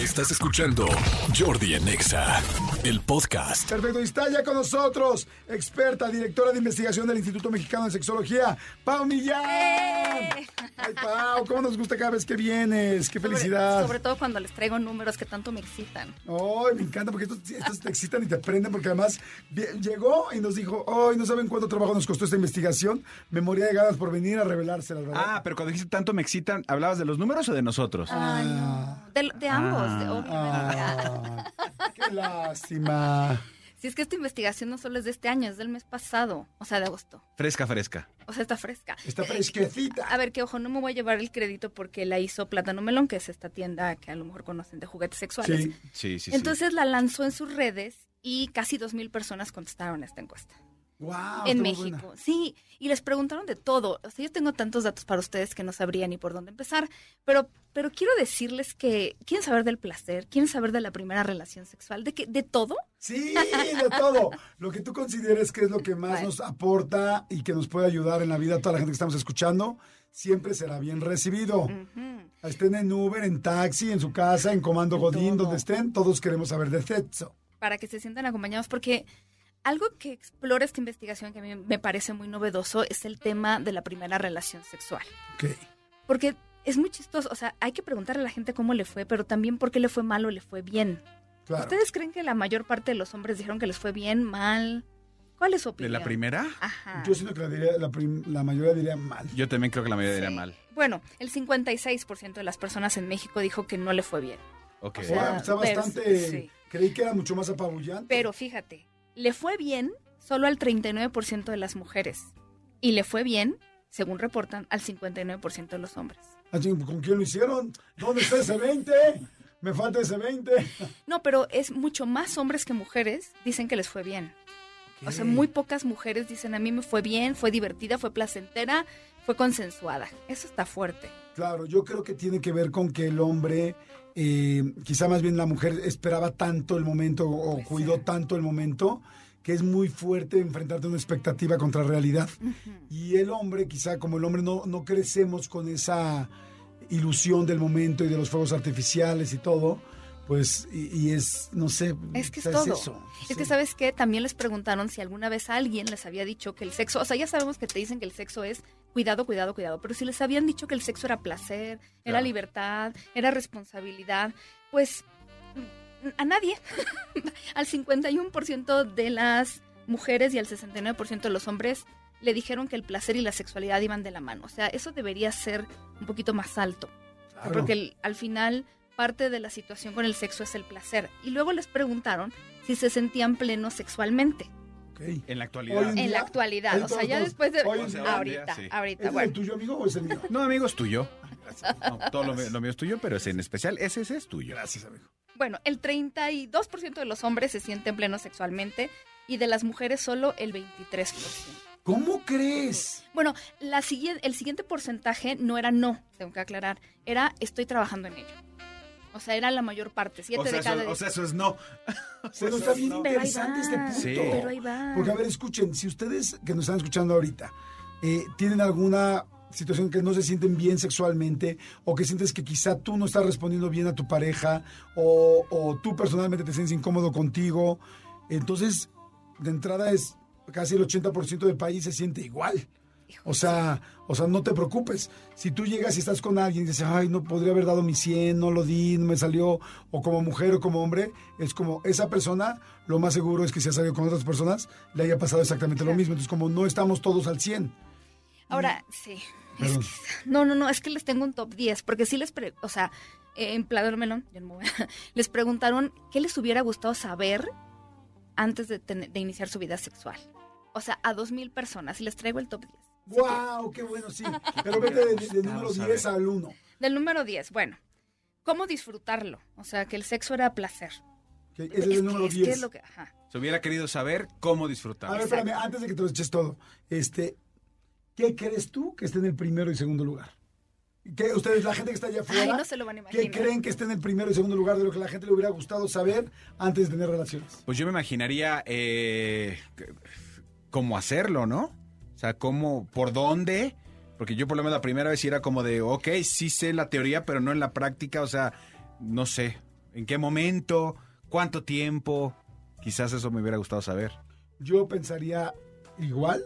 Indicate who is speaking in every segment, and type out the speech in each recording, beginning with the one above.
Speaker 1: Estás escuchando Jordi en Exa, el podcast.
Speaker 2: Perfecto, y está ya con nosotros, experta, directora de investigación del Instituto Mexicano de Sexología, Pau Millán.
Speaker 3: ¡Eh!
Speaker 2: Ay, Pau, cómo nos gusta cada vez que vienes, qué
Speaker 3: Sobre-
Speaker 2: felicidad.
Speaker 3: Sobre, todo cuando les traigo números que tanto me excitan.
Speaker 2: Ay, me encanta porque estos, estos te excitan y te prenden porque además llegó y nos dijo, ay, no saben cuánto trabajo nos costó esta investigación, me moría de ganas por venir a revelárselas, ¿verdad?
Speaker 4: Ah, pero cuando dijiste tanto me excitan, ¿hablabas de los números o de nosotros?
Speaker 3: Ay, no. De, de ambos, de- obviamente.
Speaker 2: Ah, qué lástima.
Speaker 3: Si es que esta investigación no solo es de este año, es del mes pasado, o sea, de agosto.
Speaker 4: Fresca, fresca.
Speaker 3: O sea, está fresca.
Speaker 2: Está
Speaker 3: Eh,
Speaker 2: fresquecita.
Speaker 3: A ver, que ojo, no me voy a llevar el crédito porque la hizo Plátano Melón, que es esta tienda que a lo mejor conocen de juguetes sexuales.
Speaker 2: Sí.
Speaker 4: Sí, sí, sí.
Speaker 3: Entonces la lanzó en sus redes y casi dos mil personas contestaron esta encuesta.
Speaker 2: Wow,
Speaker 3: en México.
Speaker 2: buena.
Speaker 3: Sí, y les preguntaron de todo. O sea, yo tengo tantos datos para ustedes que no sabría ni por dónde empezar, pero pero quiero decirles que quieren saber del placer, quieren saber de la primera relación sexual, de que de todo.
Speaker 2: Sí, de todo. Lo que tú consideres que es lo que más
Speaker 3: Bueno.
Speaker 2: nos aporta y que nos puede ayudar en la vida a toda la gente que estamos escuchando, siempre será bien recibido.
Speaker 3: Ujú.
Speaker 2: Estén en Uber, en taxi, en su casa, en Comando Godín,
Speaker 3: todo.
Speaker 2: donde estén, todos queremos saber de sexo.
Speaker 3: Para que se sientan acompañados, porque algo que explora esta investigación que a mí me parece muy novedoso es el tema de la primera relación sexual.
Speaker 2: Ok.
Speaker 3: Porque es muy chistoso, o sea, hay que preguntarle a la gente cómo le fue, pero también por qué le fue mal o le fue bien.
Speaker 2: Claro.
Speaker 3: ¿Ustedes creen que la mayor parte de los hombres dijeron que les fue bien, mal? ¿Cuál es su
Speaker 4: ¿De
Speaker 3: opinión?
Speaker 4: la primera?
Speaker 3: Ajá.
Speaker 2: Yo siento que la, diría- la prim- la mayoría diría mal.
Speaker 4: Yo también creo que la mayoría
Speaker 3: Sí.
Speaker 4: diría mal.
Speaker 3: Bueno, el 56% de las personas en México dijo que no le fue bien.
Speaker 4: Ok.
Speaker 3: O sea,
Speaker 2: está
Speaker 3: ver-
Speaker 2: bastante.
Speaker 3: sí.
Speaker 2: Creí que era mucho más apabullante.
Speaker 3: Pero fíjate, le fue bien solo al 39% de las mujeres. Y le fue bien, según reportan, al 59% de los hombres.
Speaker 2: Ah, ¿Con quién lo hicieron? ¿Dónde está ese 20? Me falta ese 20.
Speaker 3: No, pero es mucho más hombres que mujeres dicen que les fue bien. O sea, muy pocas mujeres dicen a mí me fue bien, fue divertida, fue placentera, fue consensuada. Eso está fuerte.
Speaker 2: Claro, yo creo que tiene que ver con que el hombre, eh, quizá más bien la mujer, esperaba tanto el momento o
Speaker 3: Puede
Speaker 2: cuidó tanto el momento que es muy fuerte enfrentarte a una expectativa contra realidad. Y el hombre, quizá como el hombre no, no crecemos con esa ilusión del momento y de los fuegos artificiales y todo, pues, y, y es, no sé,
Speaker 3: Es que es
Speaker 2: ¿sabes
Speaker 3: todo.
Speaker 2: eso?
Speaker 3: Es que. ¿sabes qué? También les preguntaron si alguna vez alguien les había dicho que el sexo, o sea, ya sabemos que te dicen que el sexo es cuidado, cuidado, cuidado, pero si les habían dicho que el sexo era placer, era libertad, era responsabilidad, pues a nadie. al 51% de las mujeres y al 69% de los hombres le dijeron que el placer y la sexualidad iban de la mano. O sea, eso debería ser un poquito más alto.
Speaker 2: Claro.
Speaker 3: Porque el- al final parte de la situación con el sexo es el placer. Y luego les preguntaron si se sentían plenos sexualmente
Speaker 4: En la actualidad.
Speaker 2: en
Speaker 3: la actualidad. O sea,
Speaker 2: todos-
Speaker 3: ya
Speaker 2: todos-
Speaker 3: después de...
Speaker 2: hoy en
Speaker 4: día,
Speaker 3: ahorita,
Speaker 4: sí.
Speaker 2: ¿Es
Speaker 3: ahorita.
Speaker 2: el
Speaker 3: Bueno,
Speaker 2: tuyo, amigo, o es el mío?
Speaker 4: No, amigo, es tuyo. No, todo lo, mío- lo mío es tuyo, pero es en especial ese, ese es tuyo.
Speaker 2: Gracias, amigo.
Speaker 3: bueno, el 32% de los hombres se sienten plenos sexualmente y de las mujeres solo el 23%.
Speaker 2: ¿Cómo crees?
Speaker 3: Bueno, la siguiente, el siguiente porcentaje no era no, tengo que aclarar, era estoy trabajando en ello. O sea, era la mayor parte, siete
Speaker 4: O sea,
Speaker 3: de cada
Speaker 4: eso, o sea, eso es no.
Speaker 2: Bueno, está bien
Speaker 4: no.
Speaker 3: Pero
Speaker 2: interesante este punto.
Speaker 4: Sí.
Speaker 3: Pero ahí va.
Speaker 2: Porque, a ver, escuchen, si ustedes que nos están escuchando ahorita eh, tienen alguna situación que no se sienten bien sexualmente o que sientes que quizá tú no estás respondiendo bien a tu pareja o, o tú personalmente te sientes incómodo contigo, entonces, de entrada es casi el 80% del país se siente igual. O sea, o sea, no te preocupes. Si tú llegas y estás con alguien y dices, ay, no podría haber dado mi 100, no lo di, no me salió, o como mujer o como hombre, es como esa persona, lo más seguro es que si ha salido con otras personas, le haya pasado exactamente lo mismo. Entonces, como no estamos todos al 100.
Speaker 3: Ahora, sí. Es que- no, no, no, es que les tengo un top 10, porque sí les, pre- o sea, eh, en Melón, yo no me voy a- les preguntaron qué les hubiera gustado saber antes de, de iniciar su vida sexual. O sea, a 2.000 personas, y les traigo el top 10.
Speaker 2: ¡Wow! ¡Qué bueno, sí! Pero vete de, de número
Speaker 4: Vamos a
Speaker 2: 10
Speaker 4: ver.
Speaker 2: al 1.
Speaker 3: Del número 10, bueno, ¿cómo disfrutarlo? O sea, que el sexo era placer.
Speaker 2: Ese es el
Speaker 3: que-
Speaker 2: número
Speaker 3: es que
Speaker 2: 10.
Speaker 3: es lo que, ajá.
Speaker 4: Se hubiera querido saber cómo
Speaker 2: A
Speaker 4: disfrutar.
Speaker 2: ver, espérame, antes de que te lo eches todo, este, ¿qué crees tú que esté en el primero y segundo lugar? ¿Qué, ustedes, la gente que está allá afuera,
Speaker 3: Ay, no se lo van a
Speaker 2: ¿qué creen que esté en el primero y segundo lugar de lo que a la gente le hubiera gustado saber antes de tener relaciones?
Speaker 4: Pues yo me imaginaría eh, cómo hacerlo, ¿no? O sea, cómo, por dónde. Porque yo por lo menos la primera vez era como de, ok, sí sé la teoría, pero no en la práctica. O sea, no sé. ¿En qué momento? ¿Cuánto tiempo? Quizás eso me hubiera gustado saber.
Speaker 2: Yo pensaría igual.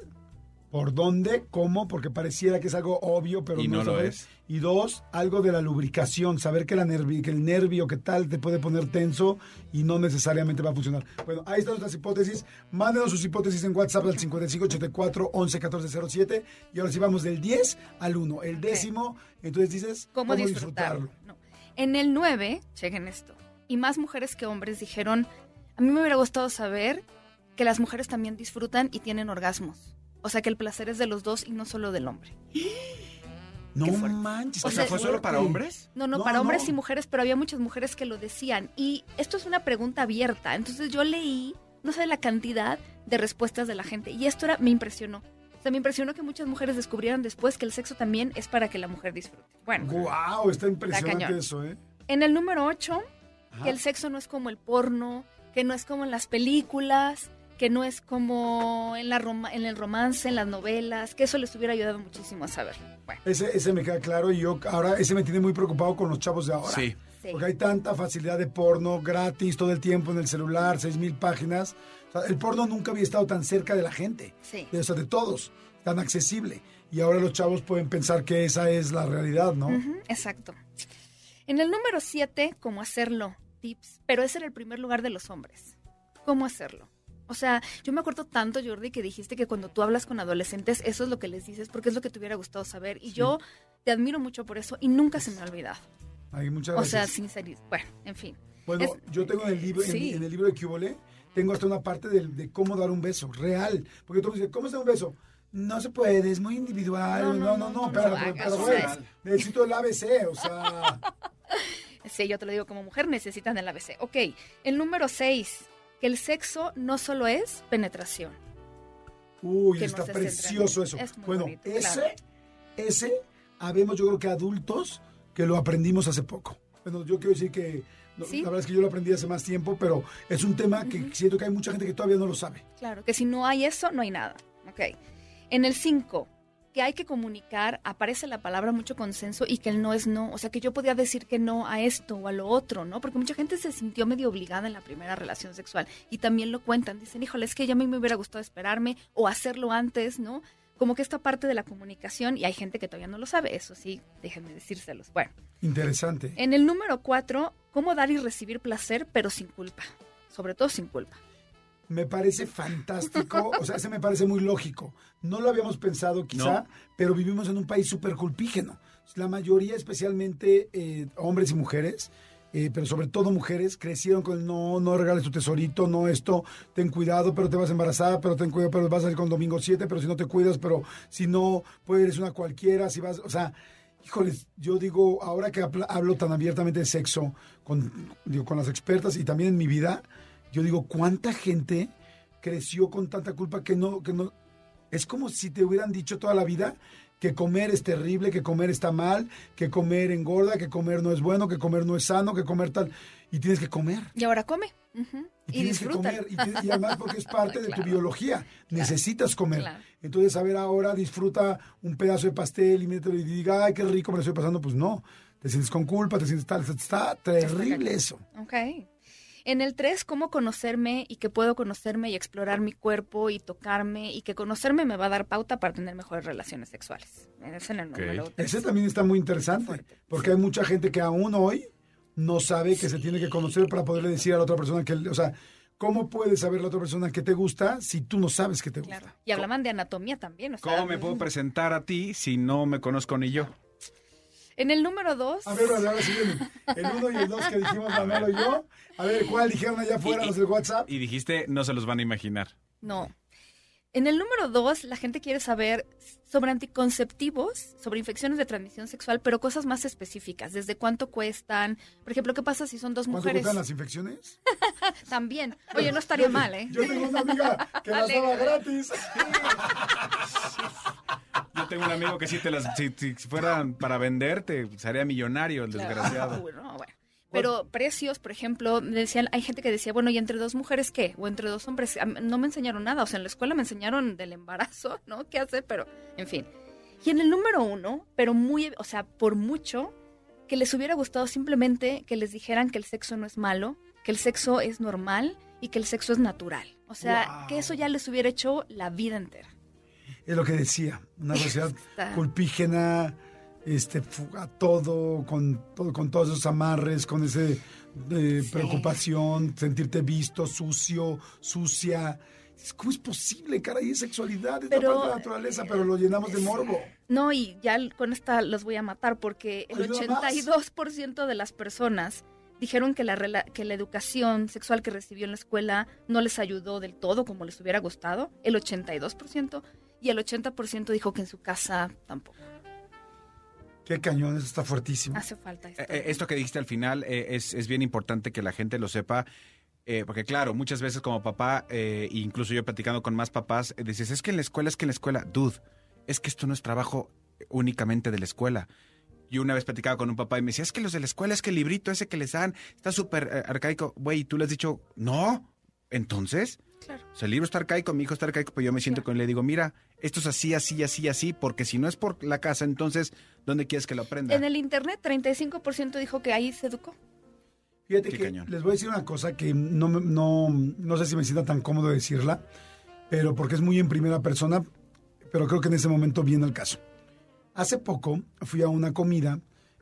Speaker 2: ¿Por dónde? ¿Cómo? Porque pareciera que es algo obvio, pero
Speaker 4: Y
Speaker 2: no,
Speaker 4: no lo
Speaker 2: sabes.
Speaker 4: es.
Speaker 2: Y dos, algo de la lubricación, saber que, la nervi- que el nervio, que tal, te puede poner tenso y no necesariamente va a funcionar. Bueno, ahí están nuestras hipótesis. Mándenos sus hipótesis en WhatsApp al 5584 11 14 07. Y ahora sí vamos del 10 al 1. El décimo, entonces dices,
Speaker 3: ¿Cómo, disfrutarlo? No. En el 9, chequen esto, y más mujeres que hombres dijeron, a mí me hubiera gustado saber que las mujeres también disfrutan y tienen orgasmos. O sea, que el placer es de los dos y no solo del hombre.
Speaker 2: No manches.
Speaker 4: O sea, ¿fue solo para hombres?
Speaker 3: No, no,
Speaker 2: No,
Speaker 3: para hombres y mujeres, pero había muchas mujeres que lo decían. Y esto es una pregunta abierta. Entonces yo leí, no sé la cantidad de respuestas de la gente. Y esto era, me impresionó. O sea, me impresionó que muchas mujeres descubrieran después que el sexo también es para que la mujer disfrute. Bueno,
Speaker 2: Wow, está impresionante eso, ¿eh?
Speaker 3: en el número 8,
Speaker 2: Ajá.
Speaker 3: que el sexo no es como el porno, que no es como en las películas, que no es como en, la en el romance, en las novelas, que eso les hubiera ayudado muchísimo a saber. Bueno,
Speaker 2: Ese, ese me queda claro y yo ahora ese me tiene muy preocupado con los chavos de ahora.
Speaker 4: Sí.
Speaker 3: sí.
Speaker 2: Porque hay tanta facilidad de porno gratis todo el tiempo en el celular, seis mil páginas. O sea, el porno nunca había estado tan cerca de la gente,
Speaker 3: Sí.
Speaker 2: de, o sea, de todos, tan accesible. Y ahora los chavos pueden pensar que esa es la realidad, ¿no?
Speaker 3: Exacto. En el número 7, cómo hacerlo, tips, pero ese era el primer lugar de los hombres. ¿Cómo hacerlo? O sea, yo me acuerdo tanto, Jordi, que dijiste que cuando tú hablas con adolescentes, eso es lo que les dices, porque es lo que te hubiera gustado saber. Y yo te admiro mucho por eso y nunca se me ha olvidado.
Speaker 2: Ay, muchas
Speaker 3: O
Speaker 2: gracias.
Speaker 3: sea, sinceridad. Bueno, en fin.
Speaker 2: Bueno,
Speaker 3: Es-
Speaker 2: yo tengo en el libro, en-
Speaker 3: Sí.
Speaker 2: en, el libro de Cubole, tengo hasta una parte de, de cómo dar un beso, real. Porque tú me dices, ¿cómo se da un beso? No se puede, es muy individual.
Speaker 3: No,
Speaker 2: No,
Speaker 3: no,
Speaker 2: pero,
Speaker 3: o
Speaker 2: necesito el ABC, o sea,
Speaker 3: Sí, yo te lo digo como mujer, necesitan el ABC. Ok, el número 6, que el sexo no solo es penetración.
Speaker 2: uy, está precioso eso.
Speaker 3: Es
Speaker 2: Bueno,
Speaker 3: bonito,
Speaker 2: ese,
Speaker 3: claro.
Speaker 2: ese, habemos yo creo que adultos que lo aprendimos hace poco. Bueno, yo quiero decir que,
Speaker 3: Sí.
Speaker 2: la verdad es que yo lo aprendí hace más tiempo, pero es un tema que siento que hay mucha gente que todavía no lo sabe.
Speaker 3: Claro, que si no hay eso, no hay nada. Ok. En el 5, que hay que comunicar, aparece la palabra mucho consenso y que el no es no. O sea, que yo podía decir que no a esto o a lo otro, ¿no? Porque mucha gente se sintió medio obligada en la primera relación sexual y también lo cuentan. Dicen, híjole, es que ya a mí me hubiera gustado esperarme o hacerlo antes, ¿no? Como que esta parte de la comunicación y hay gente que todavía no lo sabe. Eso sí, déjenme decírselos. Bueno,
Speaker 2: Interesante.
Speaker 3: en el número 4, cómo dar y recibir placer, pero sin culpa. Sobre todo sin culpa.
Speaker 2: Me parece fantástico, o sea, ese me parece muy lógico. No lo habíamos pensado quizá,
Speaker 4: No.
Speaker 2: pero vivimos en un país súper culpígeno. La mayoría, especialmente eh, hombres y mujeres, eh, pero sobre todo mujeres, crecieron con el no, no regales tu tesorito, no esto, ten cuidado, pero te vas a embarazar, pero ten cuidado, pero vas a salir con domingo 7, pero si no te cuidas, pero si no, pues eres una cualquiera, si vas, o sea, híjoles, yo digo, ahora que hablo tan abiertamente de sexo con, digo, con las expertas y también en mi vida, yo digo, ¿cuánta gente creció con tanta culpa que no, que no, es como si te hubieran dicho toda la vida que comer es terrible, que comer está mal, que comer engorda, que comer no es bueno, que comer no es sano, que comer tal, y tienes que comer.
Speaker 3: Y ahora come.
Speaker 2: Y,
Speaker 3: Y, disfruta.
Speaker 2: comer. Y, además porque es parte de tu
Speaker 3: Claro.
Speaker 2: biología. Necesitas comer.
Speaker 3: Claro.
Speaker 2: Entonces, a ver, ahora disfruta un pedazo de pastel y mételo y diga, ay, qué rico me lo estoy pasando. Pues no. Te sientes con culpa, te sientes tal. Está terrible eso.
Speaker 3: Ok. En el 3, cómo conocerme y que puedo conocerme y explorar mi cuerpo y tocarme y que conocerme me va a dar pauta para tener mejores relaciones sexuales. Es en el
Speaker 4: Ok.
Speaker 3: número tres.
Speaker 2: Ese también está muy interesante. Porque hay mucha gente que aún hoy no sabe que se tiene que conocer para poderle decir a la otra persona que, o sea, ¿cómo puedes saber la otra persona que te gusta si tú no sabes que te gusta?
Speaker 3: Claro. Y hablaban de anatomía también. o sea,
Speaker 4: ¿Cómo me puedo presentar a ti si no me conozco ni yo?
Speaker 3: En el número 2,
Speaker 2: A ver, vale, ahora sí viene. El uno y el dos que dijimos Manolo y yo. A ver, ¿cuál dijeron allá afuera
Speaker 4: Y-
Speaker 2: los del WhatsApp?
Speaker 4: Y dijiste, no se los van a imaginar.
Speaker 3: no. En el número 2, la gente quiere saber sobre anticonceptivos, sobre infecciones de transmisión sexual, pero cosas más específicas. ¿Desde cuánto cuestan? Por ejemplo, ¿qué pasa si son dos
Speaker 2: ¿Cuánto
Speaker 3: mujeres?
Speaker 2: cuestan las infecciones?
Speaker 3: También. Oye, no estaría mal, ¿eh?
Speaker 2: Yo tengo una amiga que las daba gratis.
Speaker 4: Tengo un amigo que si, te las, si, si fueran para venderte, sería millonario el desgraciado.
Speaker 3: Uy, no, bueno. Pero precios, por ejemplo, decían, hay gente que decía, bueno, ¿y entre dos mujeres qué? O entre dos hombres. No me enseñaron nada. O sea, en la escuela me enseñaron del embarazo, ¿no? ¿Qué hacer? Pero, en fin. Y en el número uno, pero muy, o sea, por mucho, que les hubiera gustado simplemente que les dijeran que el sexo no es malo, que el sexo es normal y que el sexo es natural. O sea,
Speaker 2: Wow.
Speaker 3: que eso ya les hubiera hecho la vida entera.
Speaker 2: Es lo que decía, una sociedad
Speaker 3: Está-
Speaker 2: culpígena, este, a todo, con, todo, con todos esos amarres, con ese eh,
Speaker 3: Sí.
Speaker 2: preocupación, sentirte visto, sucio, sucia. ¿Cómo es posible, caray? Es sexualidad, es
Speaker 3: Pero,
Speaker 2: la parte de la naturaleza, pero lo llenamos de morbo.
Speaker 3: No, y ya con esta los voy a matar porque el
Speaker 2: Ay, nada más.
Speaker 3: 82% de las personas dijeron que la, que la educación sexual que recibió en la escuela no les ayudó del todo como les hubiera gustado, el 82%, y el 80% dijo que en su casa tampoco.
Speaker 2: Qué cañón, eso está fuertísimo.
Speaker 3: Hace falta esto.
Speaker 4: Eh, eh, esto que dijiste al final eh, es, es bien importante que la gente lo sepa. eh, porque claro, muchas veces como papá, eh, incluso yo platicando con más papás, eh, dices, es que en la escuela, es que en la escuela, dude, es que esto no es trabajo únicamente de la escuela. Yo una vez platicaba con un papá y me decía, es que los de la escuela, es que el librito ese que les dan está súper eh, arcaico. Güey, ¿y tú le has dicho, no, entonces,
Speaker 3: Claro.
Speaker 4: o sea, el libro está arcaico, mi hijo está arcaico, pues yo me siento
Speaker 3: Claro.
Speaker 4: con él y le digo, mira, esto es así, así, así, así, porque si no es por la casa, entonces, ¿dónde quieres que lo aprenda?
Speaker 3: En el internet, 35% dijo que ahí se educó.
Speaker 2: Fíjate
Speaker 4: Qué
Speaker 2: que
Speaker 4: cañón.
Speaker 2: les voy a decir una cosa que no, no, no sé si me sienta tan cómodo decirla, pero porque es muy en primera persona, pero creo que en ese momento viene el caso. Hace poco fui a una comida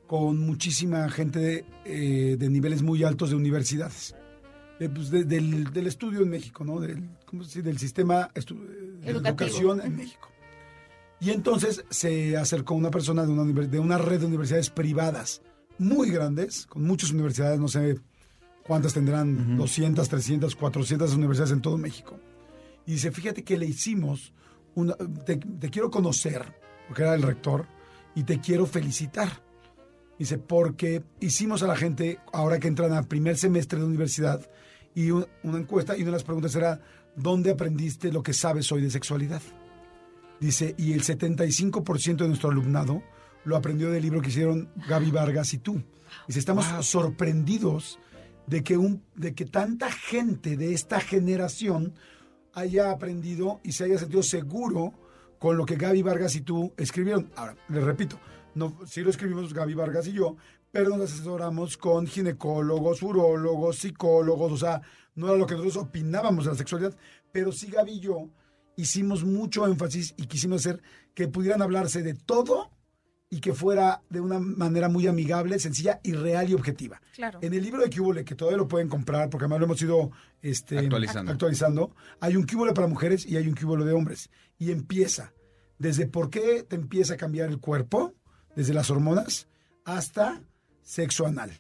Speaker 2: con muchísima gente de, eh, de niveles muy altos de universidades, de, pues, de- del, del estudio en México, ¿no? Del, ¿cómo se dice? del sistema estu- de
Speaker 3: Educativo.
Speaker 2: educación en México. Y entonces se acercó una persona de una, de una red de universidades privadas muy grandes, con muchas universidades, no sé cuántas tendrán, 200, 300, 400 universidades en todo México. Y dice, fíjate que le hicimos, una, te, te quiero conocer, porque era el rector, y te quiero felicitar. Dice, porque hicimos a la gente, ahora que entran a primer semestre de universidad, y un- una encuesta, y una de las preguntas era, ¿dónde aprendiste lo que sabes hoy de sexualidad? Dice, y el 75% de nuestro alumnado lo aprendió del libro que hicieron Gaby Vargas y tú. Dice, estamos sorprendidos de que, un, de que tanta gente de esta generación haya aprendido y se haya sentido seguro con lo que Gaby Vargas y tú escribieron. Ahora, les repito, no, sí lo escribimos Gaby Vargas y yo, pero nos asesoramos con ginecólogos, urólogos, psicólogos, o sea, no era lo que nosotros opinábamos de la sexualidad, pero sí Gaby y yo hicimos mucho énfasis y quisimos hacer que pudieran hablarse de todo y que fuera de una manera muy amigable, sencilla y real y objetiva.
Speaker 3: Claro.
Speaker 2: En el libro de Cúbole, que todavía lo pueden comprar, porque además lo hemos ido este,
Speaker 4: Actualizando.
Speaker 2: actualizando, hay un Cúbole para mujeres y hay un Cúbole de hombres. Y empieza desde por qué te empieza a cambiar el cuerpo, desde las hormonas, hasta sexo anal.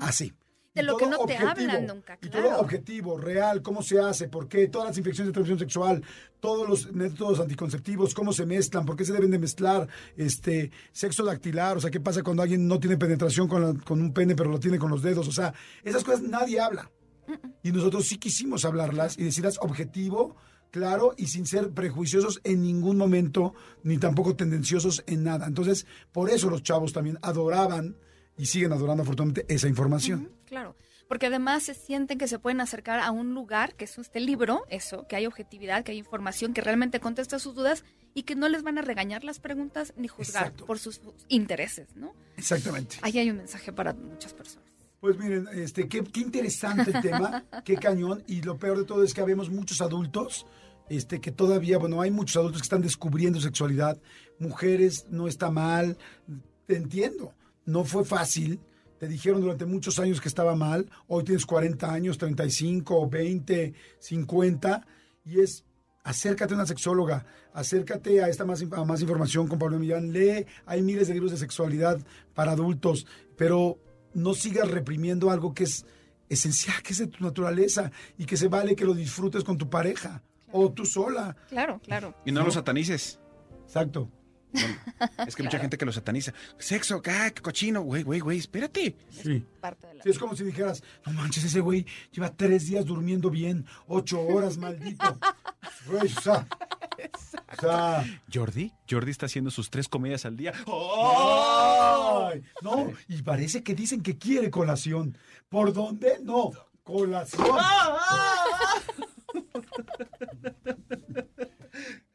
Speaker 2: Así.
Speaker 3: De
Speaker 2: Y
Speaker 3: lo que no te hablan nunca,
Speaker 2: Y
Speaker 3: claro.
Speaker 2: todo objetivo, real, cómo se hace, por qué, todas las infecciones de transmisión sexual, todos los métodos anticonceptivos, cómo se mezclan, por qué se deben de mezclar, este, sexo dactilar, o sea, qué pasa cuando alguien no tiene penetración con, la- con un pene, pero lo tiene con los dedos, o sea, esas cosas nadie habla. Y nosotros sí quisimos hablarlas y decirlas objetivo, claro y sin ser prejuiciosos en ningún momento, ni tampoco tendenciosos en nada. Entonces, por eso los chavos también adoraban y siguen adorando afortunadamente esa información.
Speaker 3: Claro, porque además se sienten que se pueden acercar a un lugar, que es este libro, eso, que hay objetividad, que hay información que realmente contesta sus dudas y que no les van a regañar las preguntas ni juzgar
Speaker 2: Exacto.
Speaker 3: por sus intereses, ¿no?
Speaker 2: Exactamente.
Speaker 3: Ahí hay un mensaje para muchas personas.
Speaker 2: Pues miren, este, qué, qué interesante el tema, qué cañón. Y lo peor de todo es que habemos muchos adultos, este, que todavía, bueno, hay muchos adultos que están descubriendo sexualidad. Mujeres, no está mal. Te entiendo. No fue fácil. Te dijeron durante muchos años que estaba mal. Hoy tienes 40 años, 35, 20, 50. Y es acércate a una sexóloga, acércate a esta más, a más información con Pablo Millán, lee, hay miles de libros de sexualidad para adultos, pero no sigas reprimiendo algo que es esencial, que es de tu naturaleza y que se vale que lo disfrutes con tu pareja o tú sola.
Speaker 3: Claro, claro.
Speaker 4: Y no lo satanices.
Speaker 2: Exacto.
Speaker 4: Es que mucha gente que lo sataniza. Sexo, ah, qué cochino. Güey, güey, güey, espérate.
Speaker 2: Sí.
Speaker 3: Parte de la
Speaker 2: Sí, es como si dijeras, no manches, ese güey lleva tres días durmiendo bien, ocho horas, maldito. Güey, o sea, o sea,
Speaker 4: Jordi, Jordi está haciendo sus tres comedias al día.
Speaker 2: Ay, no, y parece que dicen que quiere colación. ¿Por dónde? No, colación.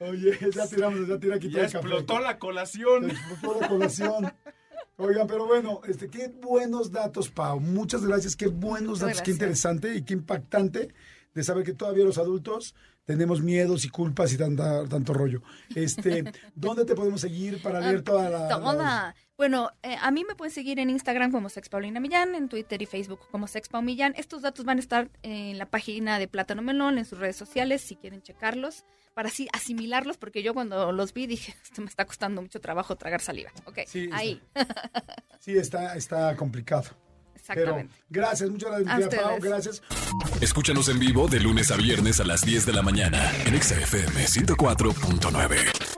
Speaker 2: Oye, ya tiramos, ya tira aquí todo
Speaker 4: Ya
Speaker 2: el café.
Speaker 4: explotó la colación.
Speaker 2: Explotó la colación. Oigan, pero bueno, este, qué buenos datos, Pau. Muchas gracias, qué buenos datos, qué
Speaker 3: gracias.
Speaker 2: interesante y qué impactante de saber que todavía los adultos tenemos miedos y culpas y tanta, tanto rollo. Este, ¿dónde te podemos seguir para leer toda la, la-
Speaker 3: Toda. Bueno, eh, a mí me pueden seguir en Instagram como Sex Paulina Millán, en Twitter y Facebook como Sex Millán. Estos datos van a estar en la página de Plátano Melón, en sus redes sociales, si quieren checarlos, para así asimilarlos, porque yo cuando los vi dije, esto me está costando mucho trabajo tragar saliva. Ok,
Speaker 2: Sí,
Speaker 3: ahí.
Speaker 2: Sí, está, está complicado.
Speaker 3: Exactamente.
Speaker 2: Pero gracias, muchas gracias, Pau, gracias.
Speaker 1: Escúchanos en vivo de lunes a viernes a las 10 de la mañana en Exa FM 104.9.